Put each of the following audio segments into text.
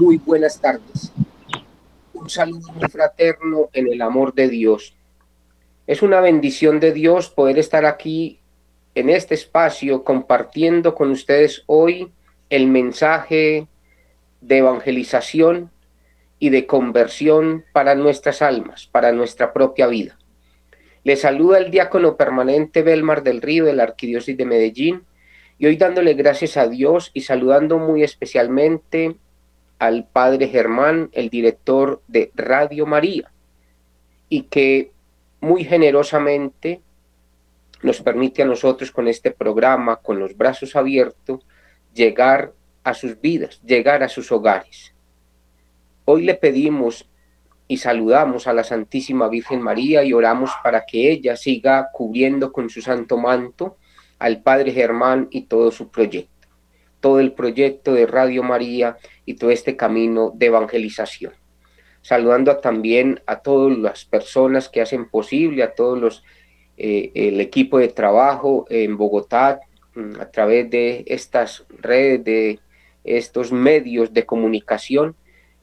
muy buenas tardes. Un saludo fraterno en el amor de Dios. Es una bendición de Dios poder estar aquí en este espacio compartiendo con ustedes hoy el mensaje de evangelización y de conversión para nuestras almas, para nuestra propia vida. Le saluda el diácono permanente Belmar del Río de la Arquidiócesis de Medellín y hoy dándole gracias a Dios y saludando muy especialmente al Padre Germán, el director de Radio María, y que muy generosamente nos permite a nosotros con este programa, con los brazos abiertos, llegar a sus vidas, llegar a sus hogares. Hoy le pedimos y saludamos a la Santísima Virgen María y oramos para que ella siga cubriendo con su santo manto al Padre Germán y todo su proyecto, todo el proyecto de Radio María y todo este camino de evangelización. Saludando también a todas las personas que hacen posible, a todos los, eh, el equipo de trabajo en Bogotá, mm, a través de estas redes, de estos medios de comunicación,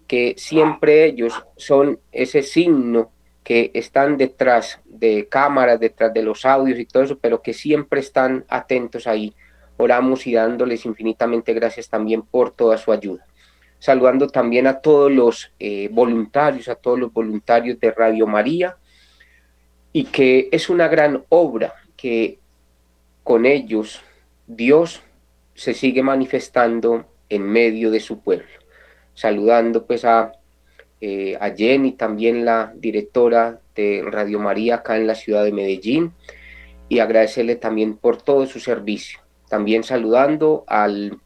que siempre ellos son ese signo que están detrás de cámaras, detrás de los audios y todo eso, pero que siempre están atentos ahí. Oramos y dándoles infinitamente gracias también por toda su ayuda. Saludando también a todos los eh, voluntarios, a todos los voluntarios de Radio María, y que es una gran obra que con ellos Dios se sigue manifestando en medio de su pueblo. Saludando pues a eh, a Jenny, también la directora de Radio María acá en la ciudad de Medellín, y agradecerle también por todo su servicio. También saludando al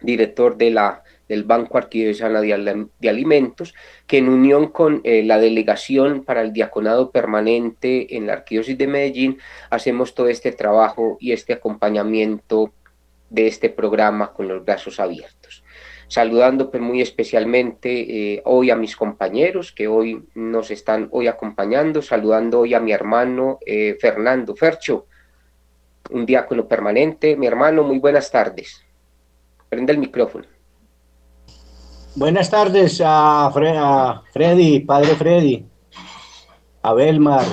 director de la, del Banco Arquidiocesano de, Alimentos, que en unión con eh, la delegación para el diaconado permanente en la Arquidiócesis de Medellín, hacemos todo este trabajo y este acompañamiento de este programa con los brazos abiertos. Saludando pues, muy especialmente eh, hoy a mis compañeros que hoy nos están hoy acompañando, saludando hoy a mi hermano eh, Fernando Fercho, un diácono permanente. Mi hermano, muy buenas tardes. Prende el micrófono. Buenas tardes a, Freddy, padre Freddy, a Belmar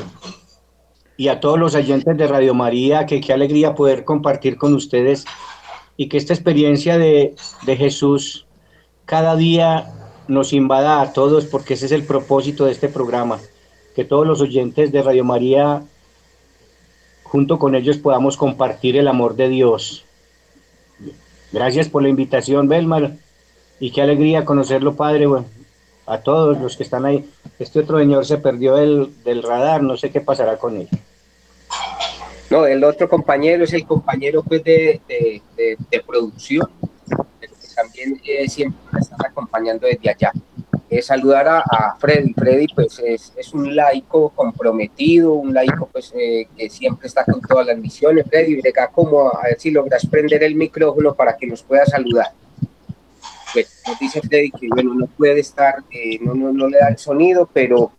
y a todos los oyentes de Radio María, que qué alegría poder compartir con ustedes y que esta experiencia de, de Jesús cada día nos invada a todos, porque ese es el propósito de este programa, que todos los oyentes de Radio María, junto con ellos, podamos compartir el amor de Dios. Gracias por la invitación, Belmar, y qué alegría conocerlo, Padre, a todos los que están ahí. Este otro señor se perdió del, del radar, no sé qué pasará con él. No, el otro compañero es el compañero pues, de, de, de producción también eh, siempre me están acompañando desde allá. Eh, saludar a, Freddy. Freddy pues es, es, un laico comprometido, un laico pues eh, que siempre está con todas las misiones. Freddy, acá como a ver si logras prender el micrófono para que nos pueda saludar. Pues nos dice Freddy que bueno, no puede estar, no, no, no le da el sonido, pero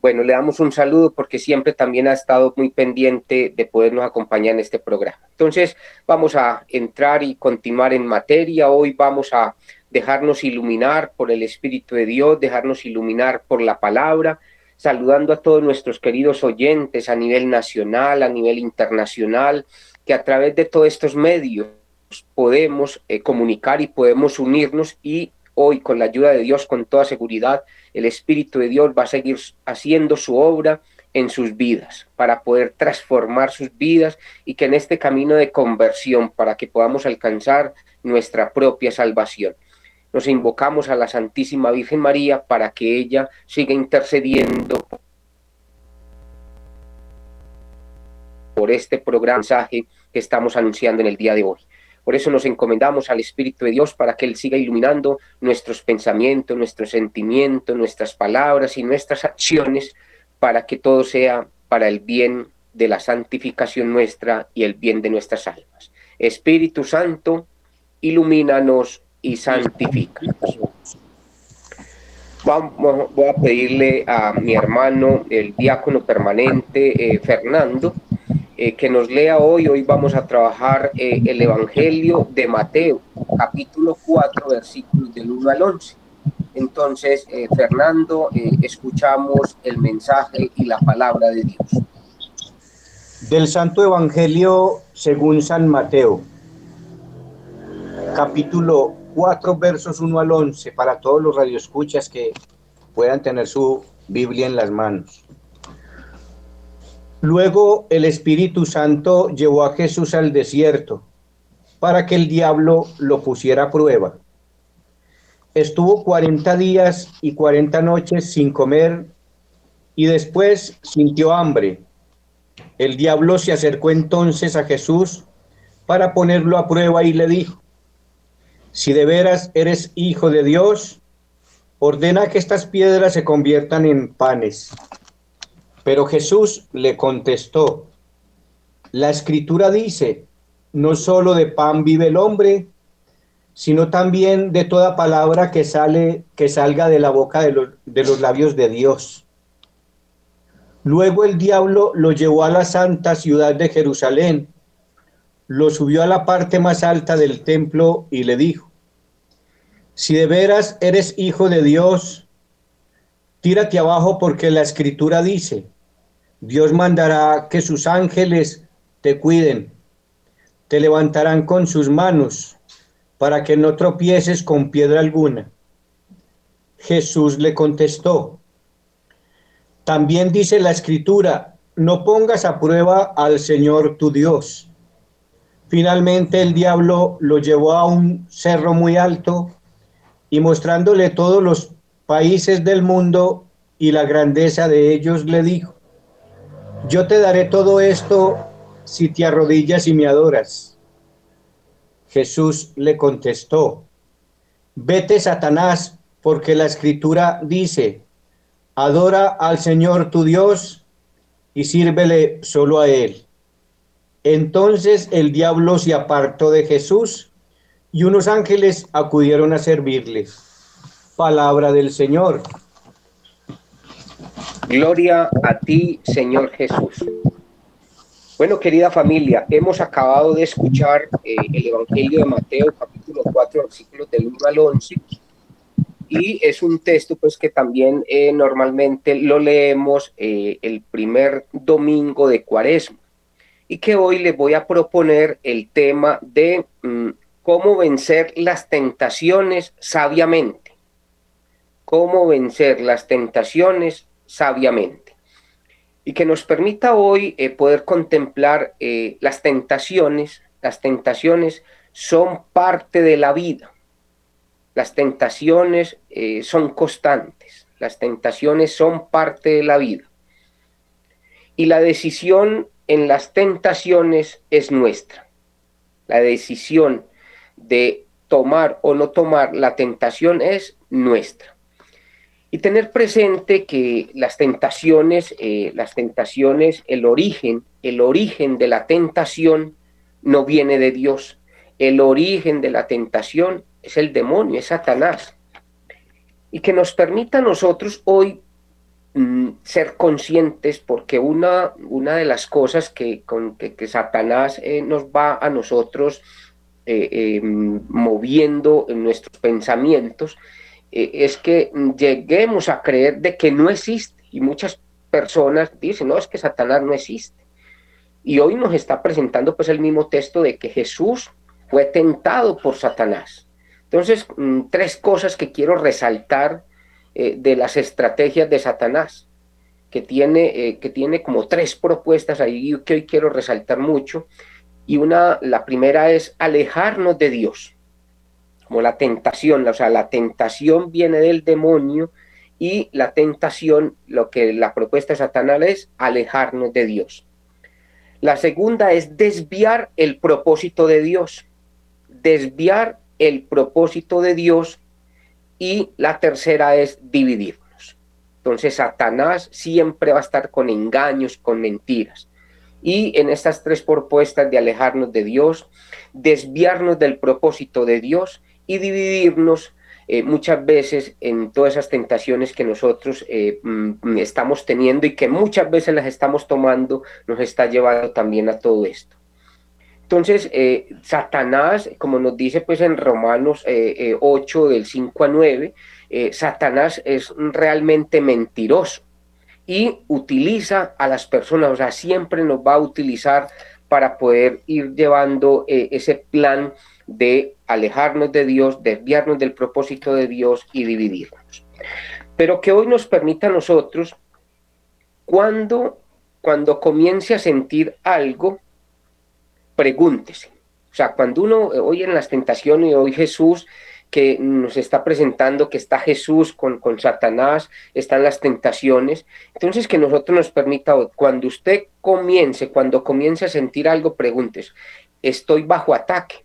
bueno, le damos un saludo porque siempre también ha estado muy pendiente de podernos acompañar en este programa. Entonces, vamos a entrar y continuar en materia. Hoy vamos a dejarnos iluminar por el Espíritu de Dios, dejarnos iluminar por la palabra, saludando a todos nuestros queridos oyentes a nivel nacional, a nivel internacional, que a través de todos estos medios podemos eh, comunicar y podemos unirnos y hoy con la ayuda de Dios, con toda seguridad, el Espíritu de Dios va a seguir haciendo su obra en sus vidas, para poder transformar sus vidas y que en este camino de conversión, para que podamos alcanzar nuestra propia salvación. Nos invocamos a la Santísima Virgen María para que ella siga intercediendo por este programa que estamos anunciando en el día de hoy. Por eso nos encomendamos al Espíritu de Dios para que Él siga iluminando nuestros pensamientos, nuestros sentimientos, nuestras palabras y nuestras acciones para que todo sea para el bien de la santificación nuestra y el bien de nuestras almas. Espíritu Santo, ilumínanos y santifícanos. Vamos, voy a pedirle a mi hermano, el diácono permanente, eh, Fernando, eh, que nos lea hoy. Hoy vamos a trabajar eh, el Evangelio de Mateo, capítulo 4, versículos del 1 al 11. Entonces, Fernando, escuchamos el mensaje y la palabra de Dios. Del Santo Evangelio según San Mateo, capítulo 4 versos 1 al 11 para todos los radioescuchas que puedan tener su Biblia en las manos. Luego el Espíritu Santo llevó a Jesús al desierto para que el diablo lo pusiera a prueba. Estuvo 40 días y 40 noches sin comer y después sintió hambre. El diablo se acercó entonces a Jesús para ponerlo a prueba y le dijo, si de veras eres hijo de Dios, ordena que estas piedras se conviertan en panes. Pero Jesús le contestó, la escritura dice, no solo de pan vive el hombre, sino también de toda palabra que sale que salga de la boca de los, de los labios de Dios. Luego el diablo lo llevó a la santa ciudad de Jerusalén lo subió a la parte más alta del templo y le dijo, si de veras eres hijo de Dios, tírate abajo porque la escritura dice, Dios mandará que sus ángeles te cuiden, te levantarán con sus manos para que no tropieces con piedra alguna. Jesús le contestó, también dice la escritura, no pongas a prueba al Señor tu Dios. Finalmente el diablo lo llevó a un cerro muy alto y mostrándole todos los países del mundo y la grandeza de ellos, le dijo, yo te daré todo esto si te arrodillas y me adoras. Jesús le contestó, vete Satanás, porque la escritura dice, adora al Señor tu Dios y sírvele solo a Él. Entonces el diablo se apartó de Jesús y unos ángeles acudieron a servirle. Palabra del Señor. Gloria a ti, Señor Jesús. Bueno, querida familia, hemos acabado de escuchar eh, el Evangelio de Mateo, capítulo 4, versículos del 1 al 11. Y es un texto pues que también eh, normalmente lo leemos eh, el primer domingo de Cuaresma y que hoy les voy a proponer el tema de mm, cómo vencer las tentaciones sabiamente. Cómo vencer las tentaciones sabiamente. Y que nos permita hoy eh, poder contemplar eh, las tentaciones. Las tentaciones son parte de la vida. Las tentaciones eh, son constantes. Las tentaciones son parte de la vida. Y la decisión en las tentaciones es nuestra. La decisión de tomar o no tomar la tentación es nuestra. Y tener presente que las tentaciones, eh, las tentaciones, el origen, el origen de la tentación no viene de Dios. El origen de la tentación es el demonio, es Satanás. Y que nos permita a nosotros hoy Mm, ser conscientes porque una, una de las cosas que, con, que, Satanás eh, nos va a nosotros eh, em, moviendo en nuestros pensamientos eh, es que lleguemos a creer de que no existe y muchas personas dicen, no, es que Satanás no existe. Y hoy nos está presentando pues el mismo texto de que Jesús fue tentado por Satanás. Entonces, mm, tres cosas que quiero resaltar eh, de las estrategias de Satanás, que tiene, eh, que tiene como tres propuestas ahí que hoy quiero resaltar mucho. Y una, la primera es alejarnos de Dios, como la tentación, o sea, la tentación viene del demonio y la tentación, lo que la propuesta de Satanás es alejarnos de Dios. La segunda es desviar el propósito de Dios. desviar el propósito de Dios y la tercera es dividirnos. Entonces Satanás siempre va a estar con engaños, con mentiras. Y en estas tres propuestas de alejarnos de Dios, desviarnos del propósito de Dios y dividirnos eh, muchas veces en todas esas tentaciones que nosotros eh, mm, estamos teniendo y que muchas veces las estamos tomando, nos está llevando también a todo esto. Entonces, eh, Satanás, como nos dice pues en Romanos 8 del 5 a 9, Satanás es realmente mentiroso y utiliza a las personas, o sea, siempre nos va a utilizar para poder ir llevando ese plan de alejarnos de Dios, desviarnos del propósito de Dios y dividirnos. Pero que hoy nos permita a nosotros, cuando, cuando comience a sentir algo, pregúntese. O sea, cuando uno oye en las tentaciones y hoy Jesús que nos está presentando que está Jesús con, con Satanás, están las tentaciones. Entonces que nosotros nos permita, cuando usted comience, cuando comience a sentir algo, pregúntese, ¿estoy bajo ataque?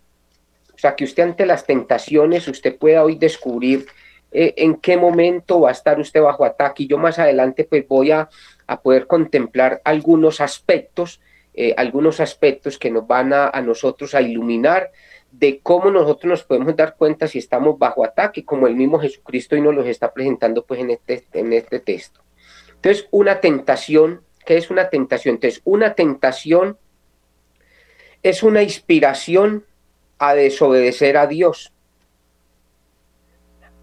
O sea, que usted ante las tentaciones, usted pueda hoy descubrir eh, en qué momento va a estar usted bajo ataque. Y yo más adelante pues voy a, poder contemplar algunos aspectos, eh, algunos aspectos que nos van a, nosotros a iluminar de cómo nosotros nos podemos dar cuenta si estamos bajo ataque, como el mismo Jesucristo y nos los está presentando pues en este, en este texto. Entonces, una tentación, ¿qué es una tentación? Entonces, una tentación es una inspiración a desobedecer a Dios,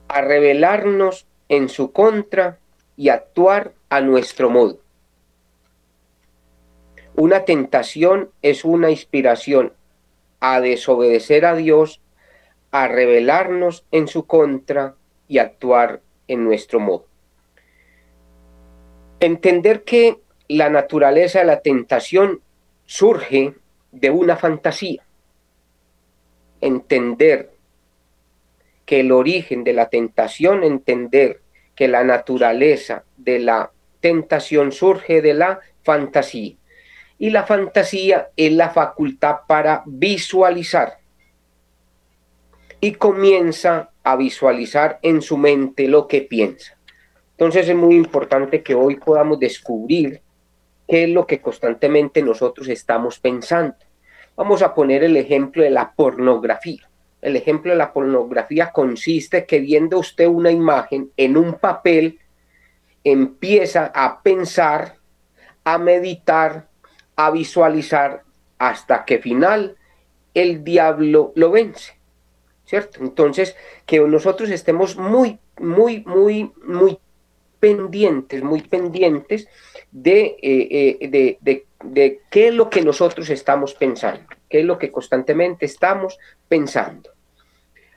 a rebelarnos en su contra y actuar a nuestro modo. Una tentación es una inspiración a desobedecer a Dios, a rebelarnos en su contra y actuar en nuestro modo. Entender que la naturaleza de la tentación surge de una fantasía entender que el origen de la tentación, entender que la naturaleza de la tentación surge de la fantasía. Y la fantasía es la facultad para visualizar. Y comienza a visualizar en su mente lo que piensa. Entonces es muy importante que hoy podamos descubrir qué es lo que constantemente nosotros estamos pensando. Vamos a poner el ejemplo de la pornografía. El ejemplo de la pornografía consiste que viendo usted una imagen en un papel, empieza a pensar, a meditar, a visualizar, hasta que final el diablo lo vence. ¿Cierto? Entonces, que nosotros estemos muy, muy, muy, muy pendientes, muy pendientes de, eh, eh, de, de, qué es lo que nosotros estamos pensando, qué es lo que constantemente estamos pensando.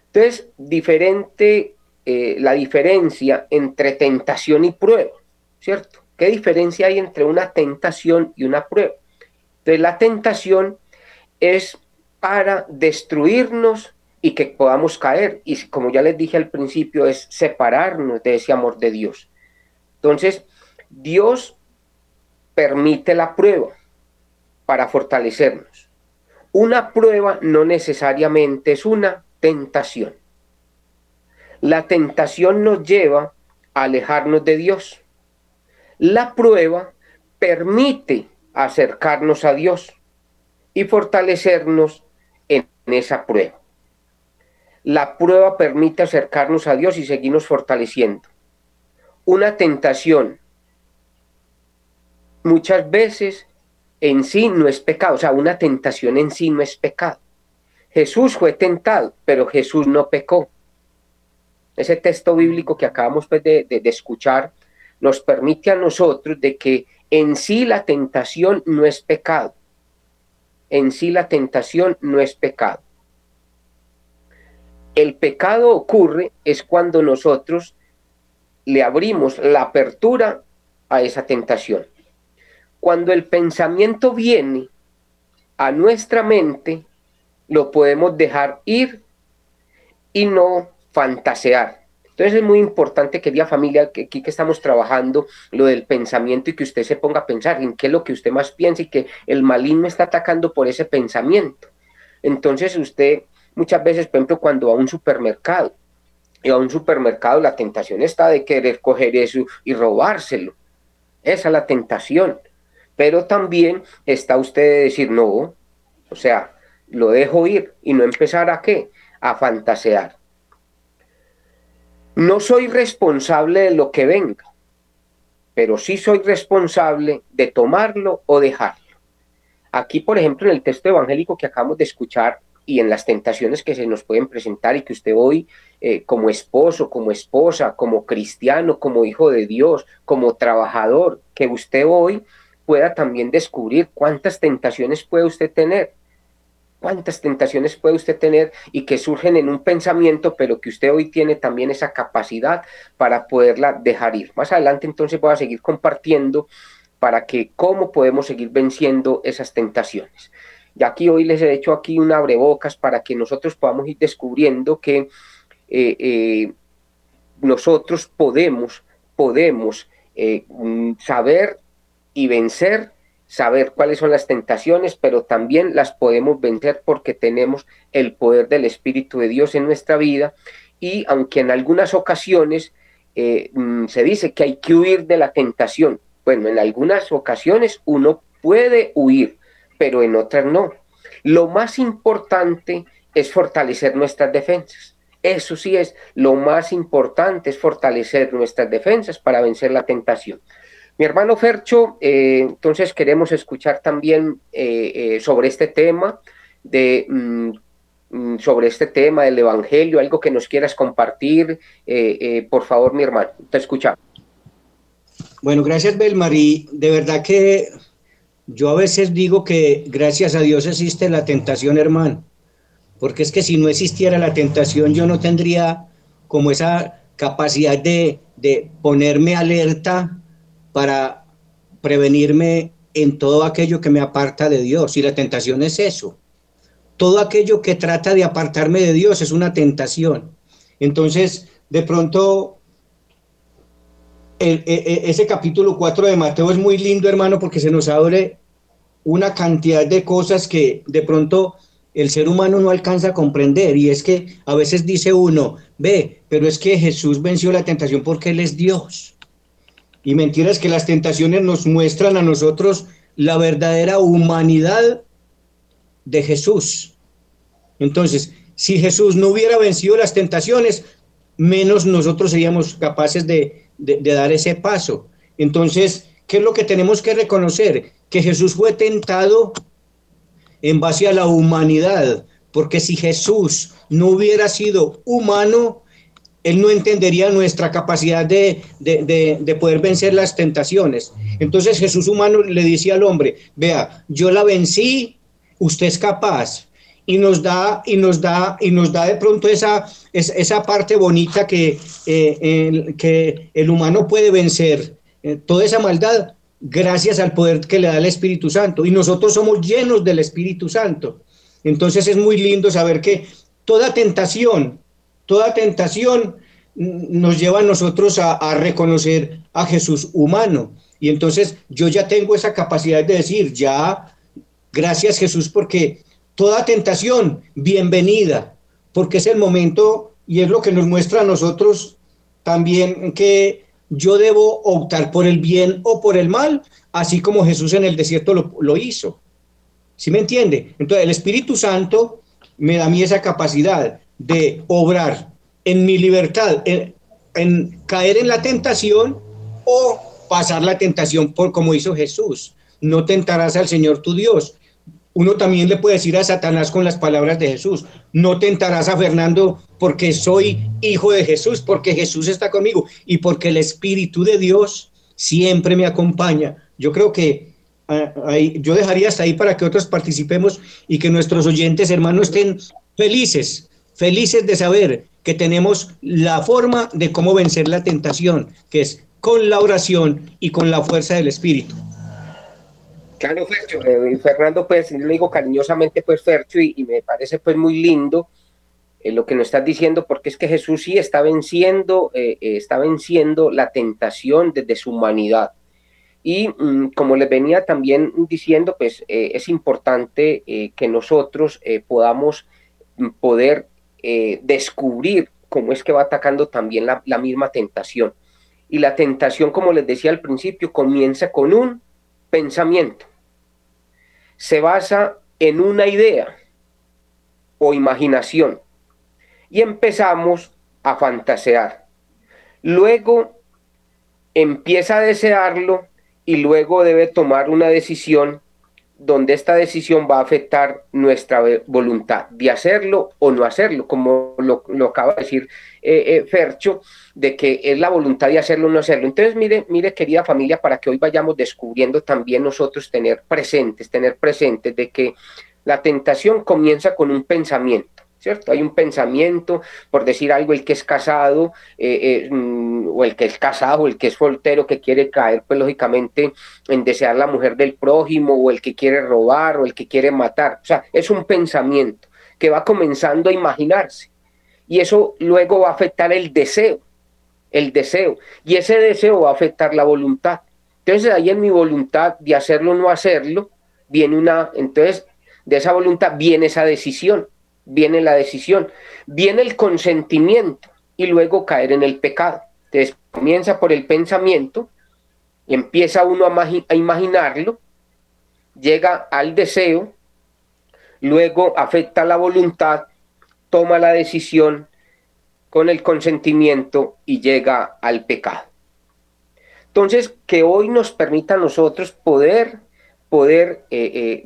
Entonces, diferente, eh, la diferencia entre tentación y prueba, ¿cierto? ¿Qué diferencia hay entre una tentación y una prueba? Entonces, la tentación es para destruirnos y que podamos caer. Y como ya les dije al principio, es separarnos de ese amor de Dios. Entonces, Dios permite la prueba para fortalecernos. Una prueba no necesariamente es una tentación. La tentación nos lleva a alejarnos de Dios. La prueba permite acercarnos a Dios y fortalecernos en esa prueba. La prueba permite acercarnos a Dios y seguirnos fortaleciendo una tentación muchas veces en sí no es pecado, o sea, una tentación en sí no es pecado. Jesús fue tentado, pero Jesús no pecó. Ese texto bíblico que acabamos pues, de, de escuchar nos permite a nosotros de que en sí la tentación no es pecado. En sí la tentación no es pecado. El pecado ocurre es cuando nosotros le abrimos la apertura a esa tentación. Cuando el pensamiento viene a nuestra mente, lo podemos dejar ir y no fantasear. Entonces es muy importante, querida familia, que aquí que estamos trabajando lo del pensamiento y que usted se ponga a pensar en qué es lo que usted más piensa y que el maligno está atacando por ese pensamiento. Entonces usted muchas veces, por ejemplo, cuando va a un supermercado, y a un supermercado la tentación está de querer coger eso y robárselo. Esa es la tentación. Pero también está usted de decir, no, o sea, lo dejo ir y no empezar a qué? A fantasear. No soy responsable de lo que venga, pero sí soy responsable de tomarlo o dejarlo. Aquí, por ejemplo, en el texto evangélico que acabamos de escuchar, y en las tentaciones que se nos pueden presentar y que usted hoy eh, como esposo, como esposa, como cristiano, como hijo de Dios, como trabajador, que usted hoy pueda también descubrir cuántas tentaciones puede usted tener, cuántas tentaciones puede usted tener y que surgen en un pensamiento, pero que usted hoy tiene también esa capacidad para poderla dejar ir. Más adelante entonces voy a seguir compartiendo para que cómo podemos seguir venciendo esas tentaciones. Y aquí hoy les he hecho aquí un abrebocas para que nosotros podamos ir descubriendo que eh, eh, nosotros podemos, podemos eh, mm, saber y vencer, saber cuáles son las tentaciones, pero también las podemos vencer porque tenemos el poder del Espíritu de Dios en nuestra vida. Y aunque en algunas ocasiones mm, se dice que hay que huir de la tentación, bueno, en algunas ocasiones uno puede huir, pero en otras no. Lo más importante es fortalecer nuestras defensas. Eso sí es lo más importante, es fortalecer nuestras defensas para vencer la tentación. Mi hermano Fercho, eh, entonces queremos escuchar también eh, eh, sobre este tema, de, mm, mm, sobre este tema del Evangelio, algo que nos quieras compartir. por favor, mi hermano, te escuchamos. Bueno, gracias, Belmarí. De verdad que yo a veces digo que gracias a Dios existe la tentación, hermano, porque es que si no existiera la tentación yo no tendría como esa capacidad de, ponerme alerta para prevenirme en todo aquello que me aparta de Dios. Y la tentación es eso. Todo aquello que trata de apartarme de Dios es una tentación. Entonces, de pronto, e, e, ese capítulo 4 de Mateo es muy lindo, hermano, porque se nos abre una cantidad de cosas que de pronto el ser humano no alcanza a comprender. Y es que a veces dice uno, ve, pero es que Jesús venció la tentación porque Él es Dios. Y mentira es que las tentaciones nos muestran a nosotros la verdadera humanidad de Jesús. Entonces, si Jesús no hubiera vencido las tentaciones, menos nosotros seríamos capaces de, de, dar ese paso. Entonces, ¿qué es lo que tenemos que reconocer? Que Jesús fue tentado en base a la humanidad, porque si Jesús no hubiera sido humano, él no entendería nuestra capacidad de, de, de, poder vencer las tentaciones. Entonces Jesús humano le decía al hombre, vea, yo la vencí, usted es capaz, y nos da y nos da y nos da de pronto esa, esa parte bonita que, eh, el, que el humano puede vencer eh, toda esa maldad gracias al poder que le da el Espíritu Santo. Y nosotros somos llenos del Espíritu Santo. Entonces es muy lindo saber que toda tentación toda tentación nos lleva a nosotros a, reconocer a Jesús humano y entonces yo ya tengo esa capacidad de decir ya gracias Jesús porque Toda tentación, bienvenida, porque es el momento y es lo que nos muestra a nosotros también que yo debo optar por el bien o por el mal, así como Jesús en el desierto lo, hizo. ¿Sí me entiende? Entonces el Espíritu Santo me da a mí esa capacidad de obrar en mi libertad, en, caer en la tentación o pasar la tentación por como hizo Jesús. No tentarás al Señor tu Dios uno también le puede decir a Satanás con las palabras de Jesús, no tentarás a Fernando porque soy hijo de Jesús, porque Jesús está conmigo y porque el Espíritu de Dios siempre me acompaña. Yo creo que ah, yo dejaría hasta ahí para que otros participemos y que nuestros oyentes, hermanos, estén felices, felices de saber que tenemos la forma de cómo vencer la tentación, que es con la oración y con la fuerza del Espíritu. Claro, Fercho, eh, Fernando, pues le digo cariñosamente, pues Fercho, y, me parece pues muy lindo eh, lo que nos estás diciendo, porque es que Jesús sí está venciendo, eh, está venciendo la tentación desde su humanidad. Y mm, como les venía también diciendo, pues es importante que nosotros podamos poder eh, descubrir cómo es que va atacando también la, la misma tentación. Y la tentación, como les decía al principio, comienza con un pensamiento. Se basa en una idea o imaginación y empezamos a fantasear. Luego empieza a desearlo y luego debe tomar una decisión donde esta decisión va a afectar nuestra voluntad de hacerlo o no hacerlo, como lo, acaba de decir eh, eh, Fercho, de que es la voluntad de hacerlo o no hacerlo. Entonces, mire, mire, querida familia, para que hoy vayamos descubriendo también nosotros tener presentes, tener presentes de que la tentación comienza con un pensamiento. ¿Cierto? Hay un pensamiento, por decir algo, el que es casado, eh, eh, mm, o el que es casado, o el que es soltero, que quiere caer, pues lógicamente, en desear la mujer del prójimo, o el que quiere robar, o el que quiere matar. O sea, es un pensamiento que va comenzando a imaginarse. Y eso luego va a afectar el deseo, el deseo. Y ese deseo va a afectar la voluntad. Entonces, ahí en mi voluntad de hacerlo o no hacerlo, viene una, entonces, de esa voluntad viene esa decisión viene la decisión, viene el consentimiento y luego caer en el pecado. Entonces comienza por el pensamiento, empieza uno a, imaginarlo, llega al deseo, luego afecta la voluntad, toma la decisión con el consentimiento y llega al pecado. Entonces, que hoy nos permita a nosotros poder, poder eh, eh,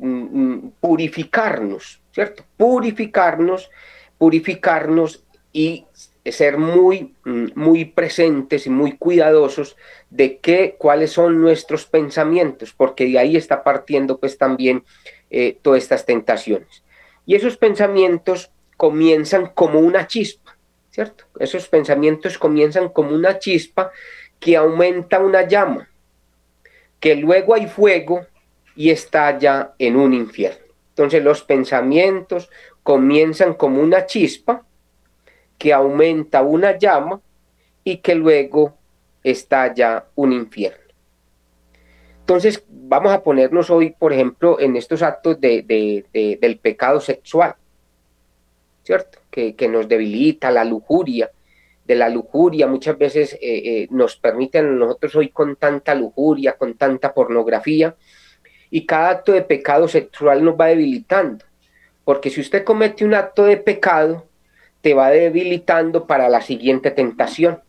purificarnos, ¿cierto? Purificarnos, purificarnos y ser muy, mm, muy presentes y muy cuidadosos de qué, cuáles son nuestros pensamientos, porque de ahí está partiendo pues también eh, todas estas tentaciones. Y esos pensamientos comienzan como una chispa, ¿cierto? Esos pensamientos comienzan como una chispa que aumenta una llama, que luego hay fuego y estalla en un infierno. Entonces los pensamientos comienzan como una chispa que aumenta una llama y que luego estalla un infierno. Entonces vamos a ponernos hoy, por ejemplo, en estos actos del pecado sexual, ¿cierto? Que, nos debilita la lujuria, de la lujuria muchas veces eh, eh, nos permiten nosotros hoy con tanta lujuria, con tanta pornografía, y cada acto de pecado sexual nos va debilitando. Porque si usted comete un acto de pecado, te va debilitando para la siguiente tentación.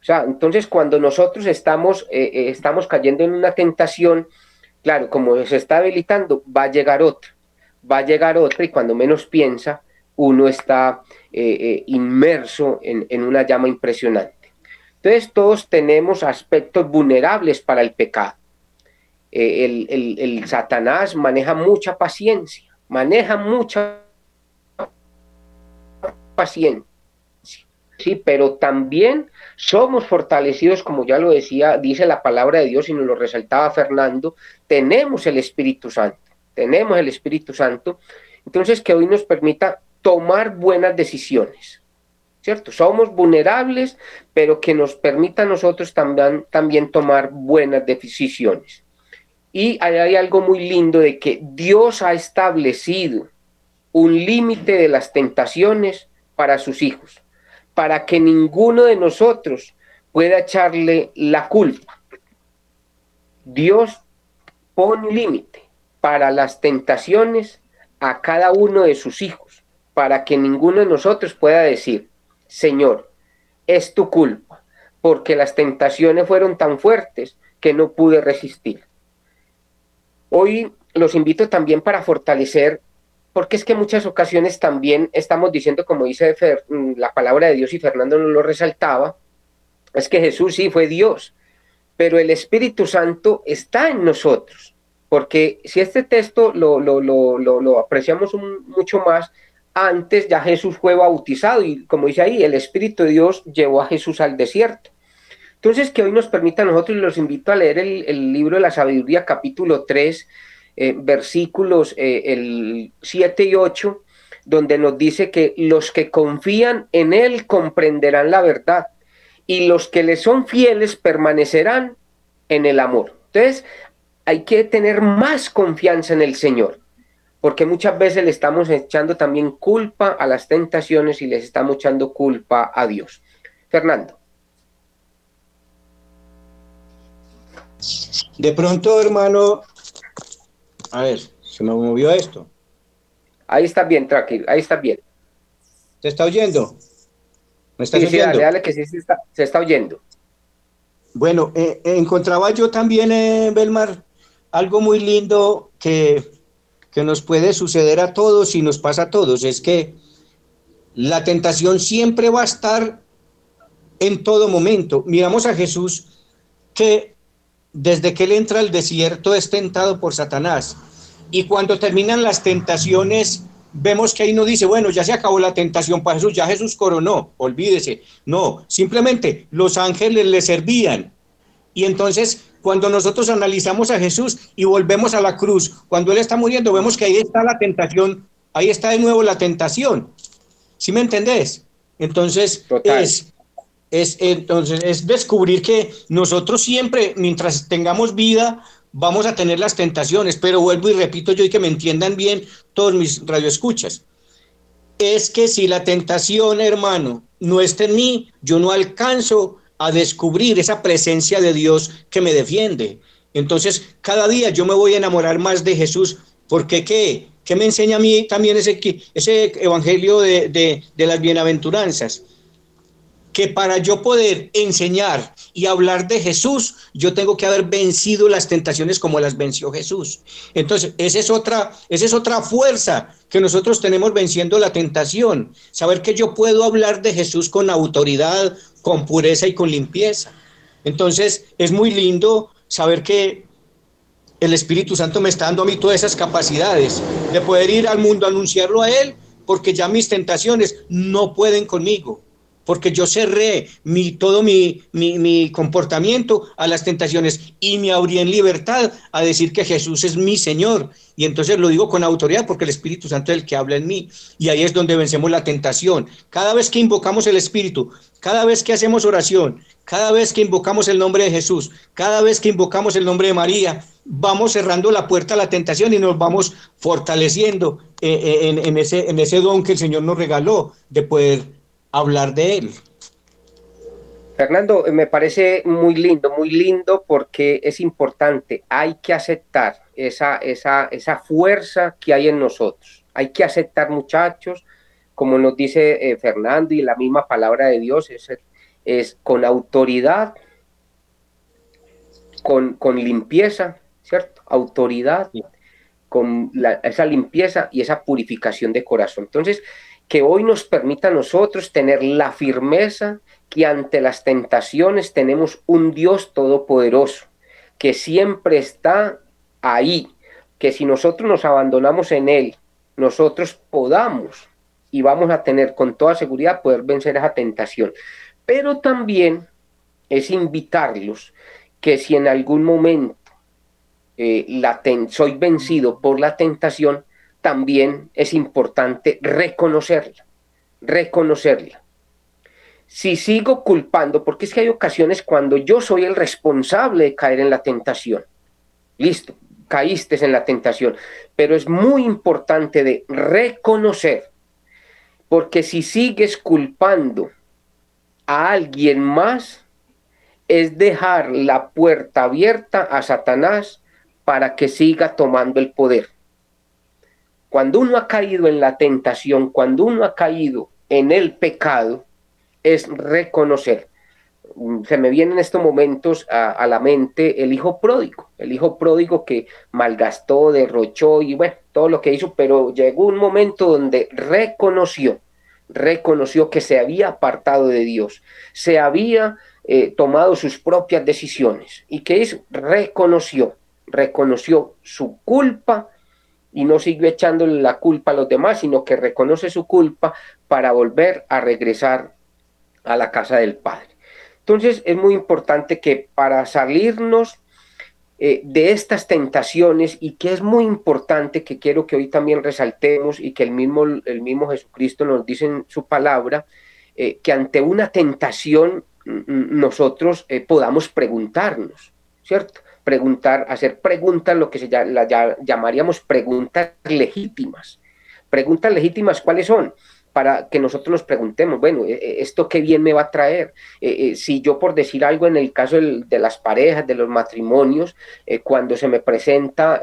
O sea, entonces cuando nosotros estamos, eh, eh, estamos cayendo en una tentación, claro, como se está debilitando, va a llegar otra, va a llegar otra y cuando menos piensa, uno está eh, inmerso en, en una llama impresionante. Entonces todos tenemos aspectos vulnerables para el pecado. Eh, el, el, Satanás maneja mucha paciencia, maneja mucha paciencia. Sí, pero también somos fortalecidos, como ya lo decía, dice la palabra de Dios y nos lo resaltaba Fernando, tenemos el Espíritu Santo, tenemos el Espíritu Santo, entonces que hoy nos permita tomar buenas decisiones, ¿cierto? Somos vulnerables, pero que nos permita a nosotros también, también tomar buenas decisiones. Y hay algo muy lindo de que Dios ha establecido un límite de las tentaciones para sus hijos, para que ninguno de nosotros pueda echarle la culpa. Dios pone límite para las tentaciones a cada uno de sus hijos, para que ninguno de nosotros pueda decir, Señor, es tu culpa, porque las tentaciones fueron tan fuertes que no pude resistir. Hoy los invito también para fortalecer, porque es que muchas ocasiones también estamos diciendo, como dice mm, la palabra de Dios y Fernando nos lo resaltaba, es que Jesús sí fue Dios, pero el Espíritu Santo está en nosotros, porque si este texto lo, lo, lo, lo apreciamos mucho más, antes ya Jesús fue bautizado y como dice ahí, el Espíritu de Dios llevó a Jesús al desierto. Entonces, que hoy nos permita a nosotros, y los invito a leer el, libro de la sabiduría, capítulo 3, eh, versículos eh, el 7 y 8, donde nos dice que los que confían en Él comprenderán la verdad y los que le son fieles permanecerán en el amor. Entonces, hay que tener más confianza en el Señor, porque muchas veces le estamos echando también culpa a las tentaciones y les estamos echando culpa a Dios. Fernando. De pronto, hermano, a ver, se me movió esto. Ahí está bien, tranquilo, ahí está bien. ¿Te está oyendo? ¿Me estás oyendo? Sí, dale, que sí se está, se está oyendo. Bueno, eh, encontraba yo también, en Belmar, algo muy lindo que, que nos puede suceder a todos y nos pasa a todos. Es que la tentación siempre va a estar en todo momento. Miramos a Jesús que desde que él entra al desierto es tentado por Satanás. Y cuando terminan las tentaciones, vemos que ahí no dice, bueno, ya se acabó la tentación para Jesús, ya Jesús coronó, olvídese. No, simplemente los ángeles le servían. Y entonces, cuando nosotros analizamos a Jesús y volvemos a la cruz, cuando Él está muriendo, vemos que ahí está la tentación, ahí está de nuevo la tentación. ¿Sí me entendés? Entonces, es, es, entonces, es descubrir que nosotros siempre, mientras tengamos vida, vamos a tener las tentaciones, pero vuelvo y repito yo y que me entiendan bien todos mis radioescuchas. Es que si la tentación, hermano, no está en mí, yo no alcanzo a descubrir esa presencia de Dios que me defiende. Entonces, cada día yo me voy a enamorar más de Jesús, porque ¿qué? ¿Qué me enseña a mí también ese, ese evangelio de, de las bienaventuranzas? Que para yo poder enseñar y hablar de Jesús, yo tengo que haber vencido las tentaciones como las venció Jesús. Entonces, esa es otra, esa es otra fuerza que nosotros tenemos venciendo la tentación, saber que yo puedo hablar de Jesús con autoridad, con pureza y con limpieza. Entonces, es muy lindo saber que el Espíritu Santo me está dando a mí todas esas capacidades de poder ir al mundo a anunciarlo a Él, porque ya mis tentaciones no pueden conmigo porque yo cerré mi, todo mi, mi, comportamiento a las tentaciones y me abrí en libertad a decir que Jesús es mi Señor. Y entonces lo digo con autoridad porque el Espíritu Santo es el que habla en mí. Y ahí es donde vencemos la tentación. Cada vez que invocamos el Espíritu, cada vez que hacemos oración, cada vez que invocamos el nombre de Jesús, cada vez que invocamos el nombre de María, vamos cerrando la puerta a la tentación y nos vamos fortaleciendo eh, eh, en, en, ese, en ese don que el Señor nos regaló de poder hablar de él. Fernando, me parece muy lindo, muy lindo porque es importante, hay que aceptar esa, esa, esa fuerza que hay en nosotros, hay que aceptar muchachos, como nos dice eh, Fernando y la misma palabra de Dios, es, es con autoridad, con, con limpieza, ¿cierto? Autoridad, con esa limpieza y esa purificación de corazón. Entonces, que hoy nos permita a nosotros tener la firmeza que ante las tentaciones tenemos un Dios todopoderoso, que siempre está ahí, que si nosotros nos abandonamos en Él, nosotros podamos y vamos a tener con toda seguridad poder vencer esa tentación. Pero también es invitarlos que si en algún momento eh, la soy vencido por la tentación, también es importante reconocerla, reconocerla. Si sigo culpando, porque es que hay ocasiones cuando yo soy el responsable de caer en la tentación. Listo, caíste en la tentación, pero es muy importante de reconocer, porque si sigues culpando a alguien más, es dejar la puerta abierta a Satanás para que siga tomando el poder. Cuando uno ha caído en la tentación, cuando uno ha caído en el pecado, es reconocer. Mm, se me viene en estos momentos a, la mente el hijo pródigo, el hijo pródigo que malgastó, derrochó y bueno, todo lo que hizo, pero llegó un momento donde reconoció, reconoció que se había apartado de Dios, se había eh, tomado sus propias decisiones y que es reconoció, reconoció su culpa y no siguió echándole la culpa a los demás, sino que reconoce su culpa para volver a regresar a la casa del Padre. Entonces es muy importante que para salirnos eh, de estas tentaciones y que es muy importante que quiero que hoy también resaltemos y que el mismo, el mismo Jesucristo nos dice en su palabra, eh, que ante una tentación nosotros eh, podamos preguntarnos, ¿cierto? Preguntar, hacer preguntas, lo que se llamaríamos preguntas legítimas. Preguntas legítimas, ¿cuáles son? Para que nosotros nos preguntemos, bueno, eh, eh, ¿esto qué bien me va a traer? Eh, si yo por decir algo en el caso de las parejas, de los matrimonios, cuando se me presenta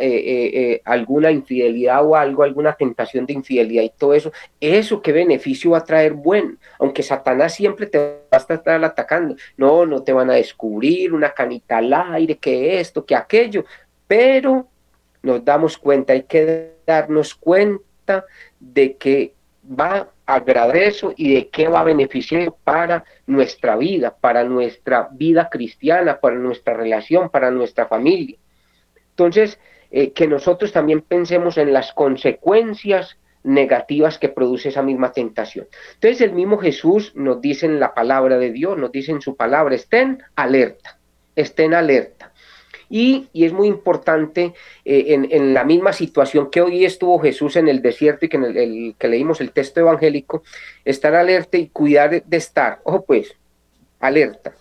alguna infidelidad o algo, alguna tentación de infidelidad y todo eso, ¿eso qué beneficio va a traer bueno? Aunque Satanás siempre te va a estar atacando, no, no te van a descubrir una canita al aire, que esto, que aquello, pero nos damos cuenta, hay que darnos cuenta de que va agradezco y de qué va a beneficiar para nuestra vida, para nuestra vida cristiana, para nuestra relación, para nuestra familia. Entonces, eh, que nosotros también pensemos en las consecuencias negativas que produce esa misma tentación. Entonces el mismo Jesús nos dice en la palabra de Dios, nos dice en su palabra, estén alerta, estén alerta. Y, es muy importante eh, en, la misma situación que hoy estuvo Jesús en el desierto y que en el, que leímos el texto evangélico, estar alerta y cuidar de estar. Ojo pues, alerta.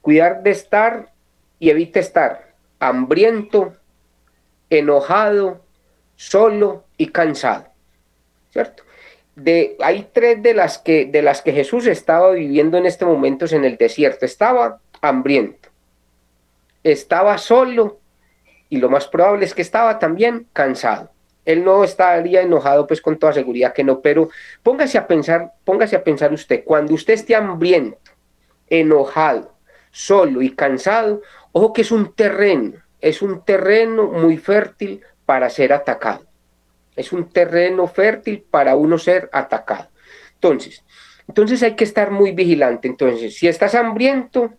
Cuidar de estar y evite estar hambriento, enojado, solo y cansado. ¿Cierto? De, hay tres de las, que, de las que Jesús estaba viviendo en este momento en el desierto. Estaba hambriento estaba solo y lo más probable es que estaba también cansado. Él no estaría enojado, pues con toda seguridad que no, pero póngase a pensar, póngase a pensar usted, cuando usted esté hambriento, enojado, solo y cansado, ojo que es un terreno, es un terreno muy fértil para ser atacado. Es un terreno fértil para uno ser atacado. Entonces, entonces hay que estar muy vigilante. Entonces, si estás hambriento,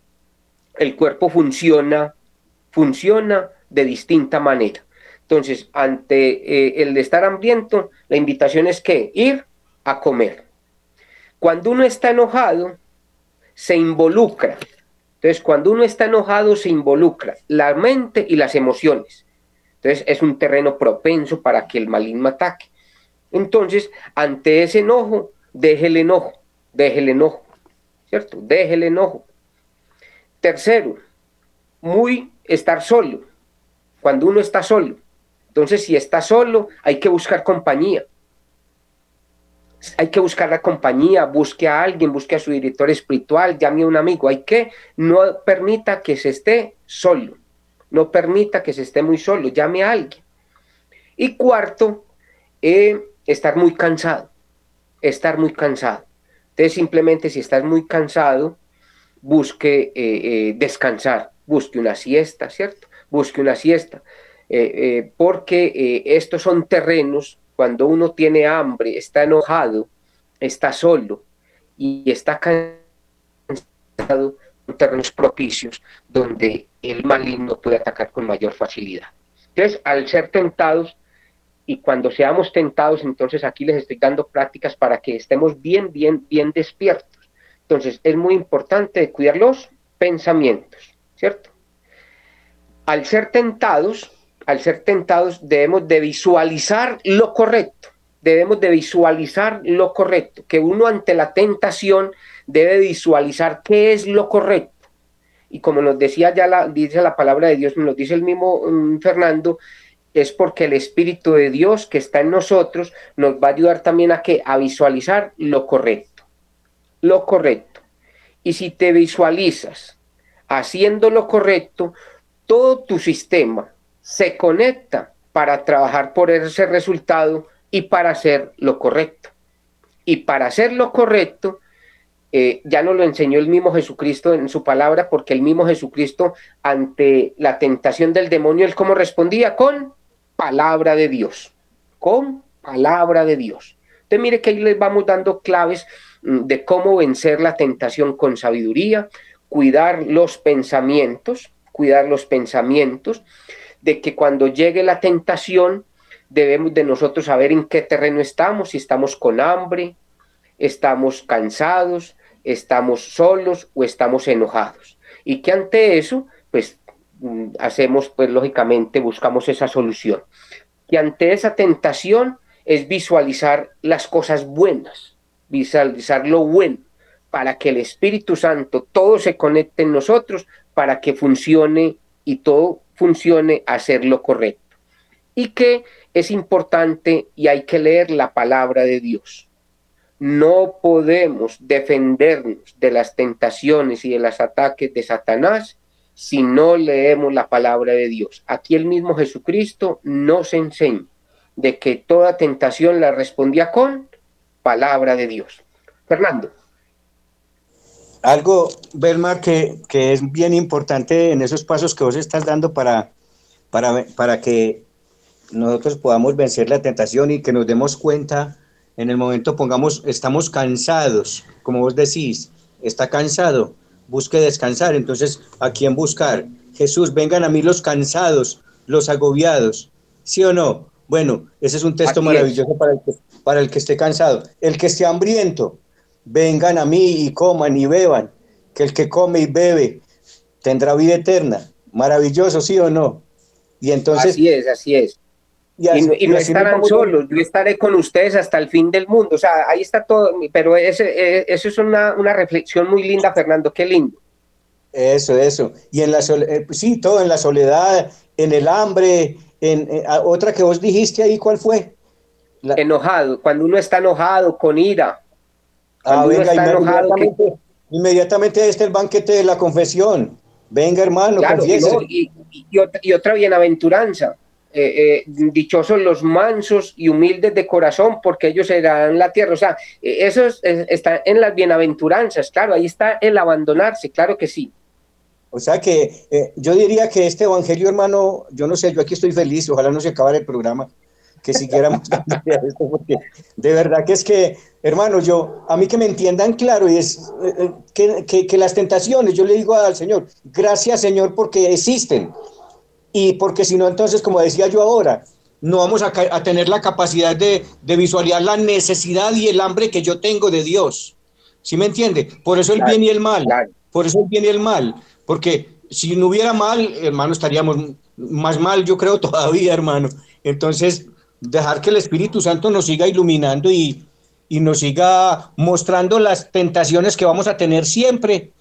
el cuerpo funciona, funciona de distinta manera. Entonces, ante eh, el de estar hambriento, la invitación es que ir a comer. Cuando uno está enojado, se involucra. Entonces, cuando uno está enojado, se involucra la mente y las emociones. Entonces, es un terreno propenso para que el maligno ataque. Entonces, ante ese enojo, deje el enojo, deje el enojo, ¿cierto? Deje el enojo. Tercero, muy estar solo. Cuando uno está solo. Entonces, si está solo, hay que buscar compañía. Hay que buscar la compañía, busque a alguien, busque a su director espiritual, llame a un amigo. Hay que no permita que se esté solo. No permita que se esté muy solo, llame a alguien. Y cuarto, eh, estar muy cansado. Estar muy cansado. Entonces, simplemente si estás muy cansado, busque eh, eh, descansar, busque una siesta, ¿cierto? Busque una siesta, eh, porque estos son terrenos, cuando uno tiene hambre, está enojado, está solo y está cansado, terrenos propicios donde el maligno puede atacar con mayor facilidad. Entonces, al ser tentados, y cuando seamos tentados, entonces aquí les estoy dando prácticas para que estemos bien, bien, bien despiertos entonces, es muy importante cuidar los pensamientos, ¿cierto? Al ser tentados, al ser tentados debemos de visualizar lo correcto, debemos de visualizar lo correcto, que uno ante la tentación debe visualizar qué es lo correcto. Y como nos decía ya la, dice la palabra de Dios, nos dice el mismo mm, Fernando, es porque el Espíritu de Dios que está en nosotros nos va a ayudar también a que a visualizar lo correcto lo correcto. Y si te visualizas haciendo lo correcto, todo tu sistema se conecta para trabajar por ese resultado y para hacer lo correcto. Y para hacer lo correcto, eh, ya nos lo enseñó el mismo Jesucristo en su palabra, porque el mismo Jesucristo ante la tentación del demonio, él cómo respondía con palabra de Dios, con palabra de Dios. Entonces mire que ahí les vamos dando claves de cómo vencer la tentación con sabiduría, cuidar los pensamientos, cuidar los pensamientos, de que cuando llegue la tentación debemos de nosotros saber en qué terreno estamos, si estamos con hambre, estamos cansados, estamos solos o estamos enojados. Y que ante eso, pues mm, hacemos, pues lógicamente buscamos esa solución. Que ante esa tentación es visualizar las cosas buenas, visualizar lo bueno, para que el Espíritu Santo todo se conecte en nosotros, para que funcione y todo funcione hacer lo correcto. Y que es importante y hay que leer la palabra de Dios. No podemos defendernos de las tentaciones y de los ataques de Satanás si no leemos la palabra de Dios. Aquí el mismo Jesucristo nos enseña de que toda tentación la respondía con palabra de Dios. Fernando. Algo, Belmar, que, que es bien importante en esos pasos que vos estás dando para, para, para que nosotros podamos vencer la tentación y que nos demos cuenta en el momento pongamos, estamos cansados, como vos decís, está cansado, busque descansar. Entonces, ¿a quién buscar? Jesús, vengan a mí los cansados, los agobiados. ¿Sí o no? Bueno, ese es un texto maravilloso para el, que, para el que esté cansado. El que esté hambriento, vengan a mí y coman y beban, que el que come y bebe tendrá vida eterna. Maravilloso, ¿sí o no? Y entonces... Así es, así es. Y, no estarán solos, yo estaré con ustedes hasta el fin del mundo. O sea, ahí está todo, pero ese, eh, eso es una, una, reflexión muy linda, Fernando, qué lindo. Eso, eso. Y en la eh, pues sí, todo en la soledad, en el hambre, en, eh, otra que vos dijiste ahí, ¿cuál fue? Enojado, cuando uno está enojado, con ira. Ah, venga, inmediatamente, inmediatamente está el banquete de la confesión. Venga, hermano, claro, y, y otra bienaventuranza eh, eh, dichosos los mansos y humildes de corazón, porque ellos serán la tierra. O sea, eh, eso está en las bienaventuranzas, claro, ahí está el abandonarse, claro que sí. O sea que yo diría que este evangelio, hermano, yo no sé, yo aquí estoy feliz, ojalá no se acabara el programa, que siguiéramos esto, porque de verdad que es que, hermano, yo, a mí que me entiendan claro, y es que, que, que las tentaciones, yo le digo al Señor, gracias Señor porque existen, y porque si no, entonces, como decía yo ahora, no vamos a, tener la capacidad de, visualizar la necesidad y el hambre que yo tengo de Dios. ¿Sí me entiende? Por eso el bien y el mal. Por eso el bien y el mal. Porque si no hubiera mal, hermano, estaríamos más mal, yo creo, todavía, hermano. Entonces, dejar que el Espíritu Santo nos siga iluminando y, y nos siga mostrando las tentaciones que vamos a tener siempre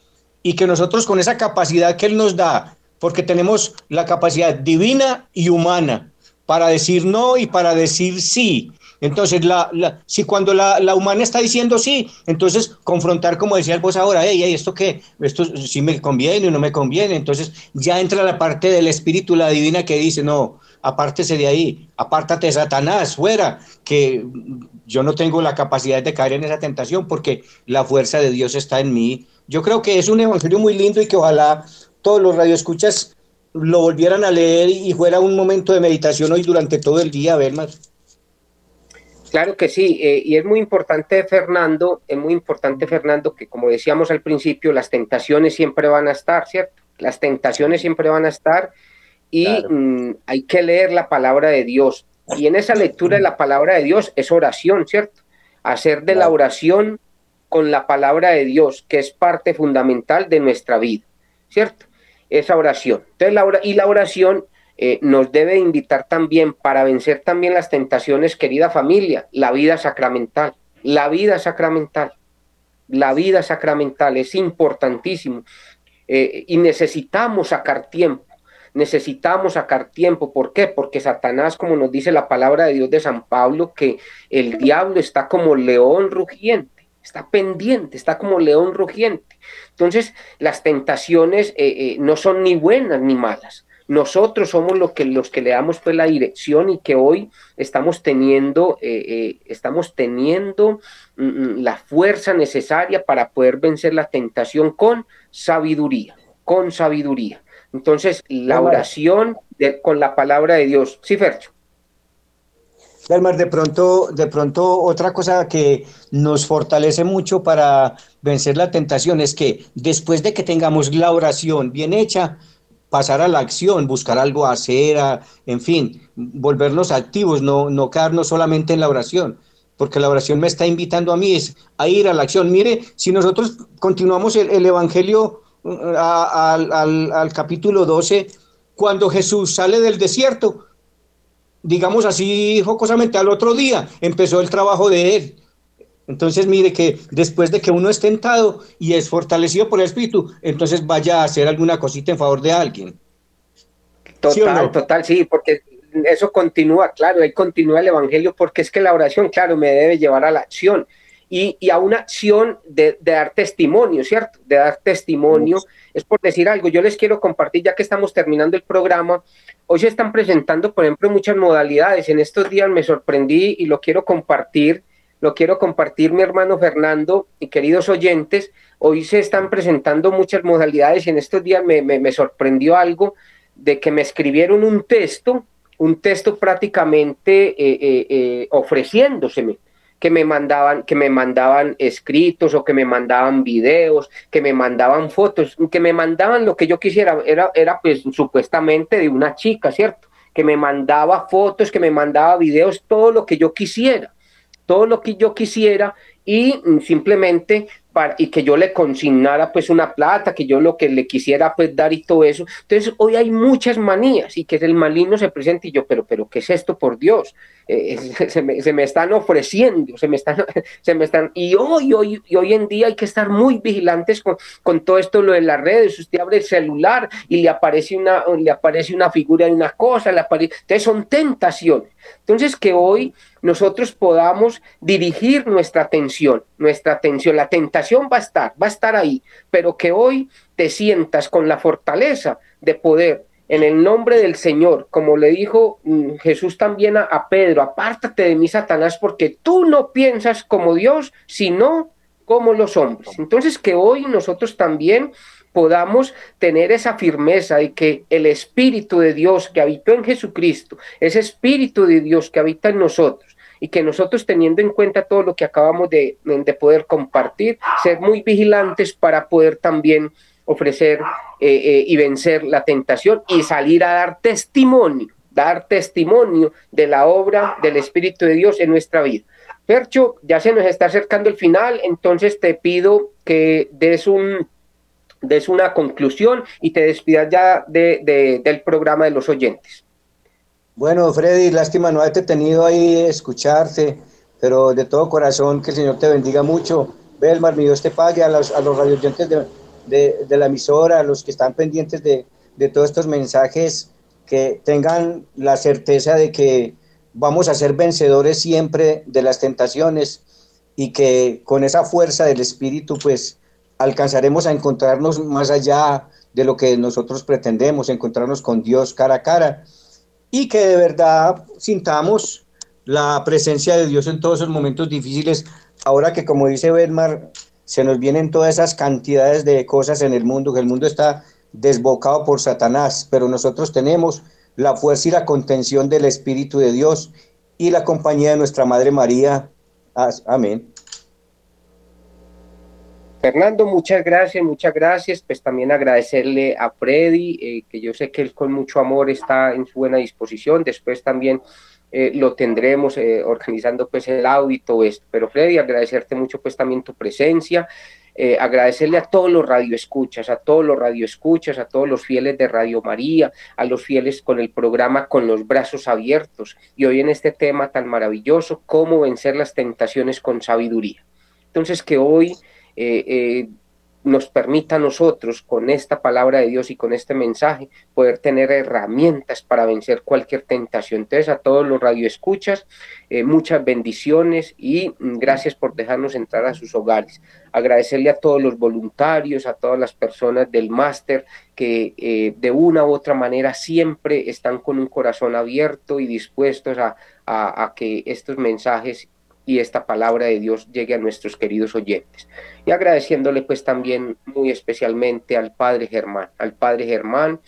y que nosotros con esa capacidad que Él nos da porque tenemos la capacidad divina y humana para decir no y para decir sí. Entonces, la, si cuando la, humana está diciendo sí, entonces confrontar, como decía vos ahora, hey, ¿esto qué? Esto sí me conviene o no me conviene. Entonces, ya entra la parte del espíritu, la divina, que dice, no, apártese de ahí, apártate Satanás, fuera, que yo no tengo la capacidad de caer en esa tentación porque la fuerza de Dios está en mí. Yo creo que es un evangelio muy lindo y que ojalá todos los radioescuchas lo volvieran a leer y fuera un momento de meditación hoy durante todo el día, más. Claro que sí, eh, y es muy importante, Fernando, es muy importante, Fernando, que como decíamos al principio, las tentaciones siempre van a estar, ¿cierto? Las tentaciones siempre van a estar y mm, hay que leer la palabra de Dios. Y en esa lectura de la palabra de Dios es oración, ¿cierto? Hacer de la oración con la palabra de Dios, que es parte fundamental de nuestra vida, ¿cierto? esa oración. Entonces, la, y la oración eh, nos debe invitar también para vencer también las tentaciones, querida familia, la vida sacramental, la vida sacramental, la vida sacramental es importantísimo eh, y necesitamos sacar tiempo, necesitamos sacar tiempo. ¿Por qué? Porque Satanás, como nos dice la palabra de Dios de San Pablo, que el diablo está como león rugiente, está pendiente, está como león rugiente. Entonces, las tentaciones eh, no son ni buenas ni malas. Nosotros somos los que, los que le damos pues la dirección y que hoy estamos teniendo, eh, estamos teniendo mm, mm, la fuerza necesaria para poder vencer la tentación con sabiduría, con sabiduría. Entonces, la oración con la palabra de Dios. Sí, Fercho. Delmar, de pronto, de pronto otra cosa que nos fortalece mucho para vencer la tentación es que después de que tengamos la oración bien hecha, pasar a la acción, buscar algo a hacer, en fin, volvernos activos, no, no quedarnos solamente en la oración, porque la oración me está invitando a mí a ir a la acción. Mire, si nosotros continuamos el, Evangelio uh, al, al capítulo 12, cuando Jesús sale del desierto, digamos así, jocosamente, al otro día empezó el trabajo de él. Entonces, mire que después de que uno es tentado y es fortalecido por el Espíritu, entonces vaya a hacer alguna cosita en favor de alguien. Total, total, sí, porque eso continúa, claro, ahí continúa el Evangelio, porque es que la oración, claro, me debe llevar a la acción y, y a una acción de, de, dar testimonio, ¿cierto? De dar testimonio. Es por decir algo, yo les quiero compartir, ya que estamos terminando el programa, hoy se están presentando, por ejemplo, muchas modalidades. En estos días me sorprendí y lo quiero compartir, lo quiero compartir mi hermano Fernando y queridos oyentes. Hoy se están presentando muchas modalidades y en estos días me, sorprendió algo de que me escribieron un texto un texto prácticamente eh, eh, eh, ofreciéndoseme que me mandaban que me mandaban escritos o que me mandaban videos que me mandaban fotos que me mandaban lo que yo quisiera. Era era pues supuestamente de una chica cierto que me mandaba fotos que me mandaba videos todo lo que yo quisiera todo lo que yo quisiera y simplemente y que yo le consignara pues una plata, que yo lo que le quisiera pues dar y todo eso. Entonces hoy hay muchas manías y que el maligno se presente y yo, pero, pero, ¿qué es esto por Dios? Eh, se, me, se, me, están ofreciendo, se me están, se me están, y hoy, hoy, y hoy en día hay que estar muy vigilantes con, con todo esto, lo de las redes, usted abre el celular y le aparece una, le aparece una figura de una cosa, le aparece, entonces son tentaciones. Entonces que hoy nosotros podamos dirigir nuestra atención, nuestra atención, la tentación va a estar, va a estar ahí, pero que hoy te sientas con la fortaleza de poder en el nombre del Señor, como le dijo mm, Jesús también a, Pedro, apártate de mí, Satanás, porque tú no piensas como Dios, sino como los hombres. Entonces, que hoy nosotros también podamos tener esa firmeza de que el Espíritu de Dios que habitó en Jesucristo, ese Espíritu de Dios que habita en nosotros, y que nosotros teniendo en cuenta todo lo que acabamos de, de poder compartir, ser muy vigilantes para poder también ofrecer eh, eh, y vencer la tentación y salir a dar testimonio, dar testimonio de la obra del Espíritu de Dios en nuestra vida. Percho, ya se nos está acercando el final, entonces te pido que des un des una conclusión y te despidas ya de, de, del programa de los oyentes. Bueno, Freddy, lástima no haberte tenido ahí escucharte, pero de todo corazón que el Señor te bendiga mucho. Belmar, mi Dios te pague a los, a los radioyentes de, de, la emisora, los que están pendientes de, todos estos mensajes, que tengan la certeza de que vamos a ser vencedores siempre de las tentaciones y que con esa fuerza del Espíritu, pues alcanzaremos a encontrarnos más allá de lo que nosotros pretendemos, encontrarnos con Dios cara a cara y que de verdad sintamos la presencia de Dios en todos esos momentos difíciles, ahora que como dice Belmar, se nos vienen todas esas cantidades de cosas en el mundo, que el mundo está desbocado por Satanás, pero nosotros tenemos la fuerza y la contención del Espíritu de Dios y la compañía de nuestra Madre María. Amén. Fernando, muchas gracias, muchas gracias. Pues también agradecerle a Freddy, eh, que yo sé que él con mucho amor está en su buena disposición. Después también eh, lo tendremos eh, organizando pues el todo esto. Pero Freddy, agradecerte mucho pues también tu presencia, eh, agradecerle a todos los radioescuchas, a todos los radioescuchas, a todos los fieles de Radio María, a los fieles con el programa Con los Brazos Abiertos y hoy en este tema tan maravilloso, cómo vencer las tentaciones con sabiduría. Entonces que hoy nos permita a nosotros, con esta palabra de Dios y con este mensaje, poder tener herramientas para vencer cualquier tentación. Entonces, a todos los radioescuchas, eh, muchas bendiciones y mm, gracias por dejarnos entrar a sus hogares. Agradecerle a todos los voluntarios, a todas las personas del máster que eh, de una u otra manera siempre están con un corazón abierto y dispuestos a, a que estos mensajes y esta palabra de Dios llegue a nuestros queridos oyentes. Y agradeciéndole pues también muy especialmente al Padre Germán, al Padre Germán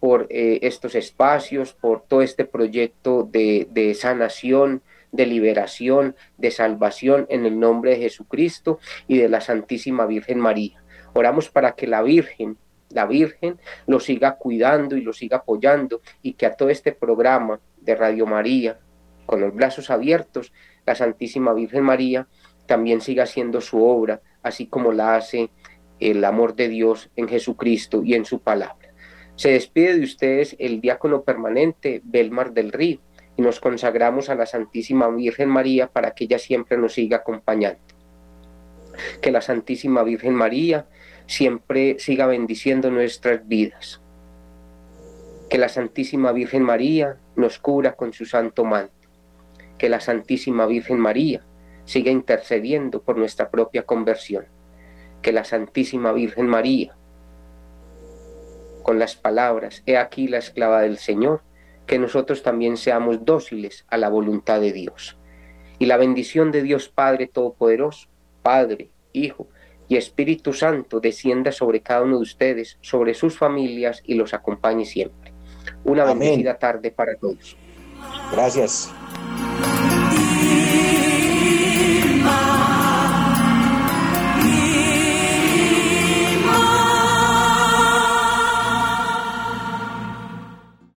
por eh, estos espacios, por todo este proyecto de, de sanación, de liberación, de salvación en el nombre de Jesucristo y de la Santísima Virgen María. Oramos para que la Virgen, la Virgen, lo siga cuidando y lo siga apoyando y que a todo este programa de Radio María, con los brazos abiertos, la Santísima Virgen María también siga haciendo su obra, así como la hace el amor de Dios en Jesucristo y en su palabra. Se despide de ustedes el diácono permanente Belmar del Río y nos consagramos a la Santísima Virgen María para que ella siempre nos siga acompañando. Que la Santísima Virgen María siempre siga bendiciendo nuestras vidas Que la Santísima Virgen María nos cubra con su santo manto. Que la Santísima Virgen María siga intercediendo por nuestra propia conversión. Que la Santísima Virgen María, con las palabras, he aquí la esclava del Señor, que nosotros también seamos dóciles a la voluntad de Dios. Y la bendición de Dios Padre Todopoderoso, Padre, Hijo y Espíritu Santo descienda sobre cada uno de ustedes, sobre sus familias y los acompañe siempre. Una bendecida tarde para todos. Gracias.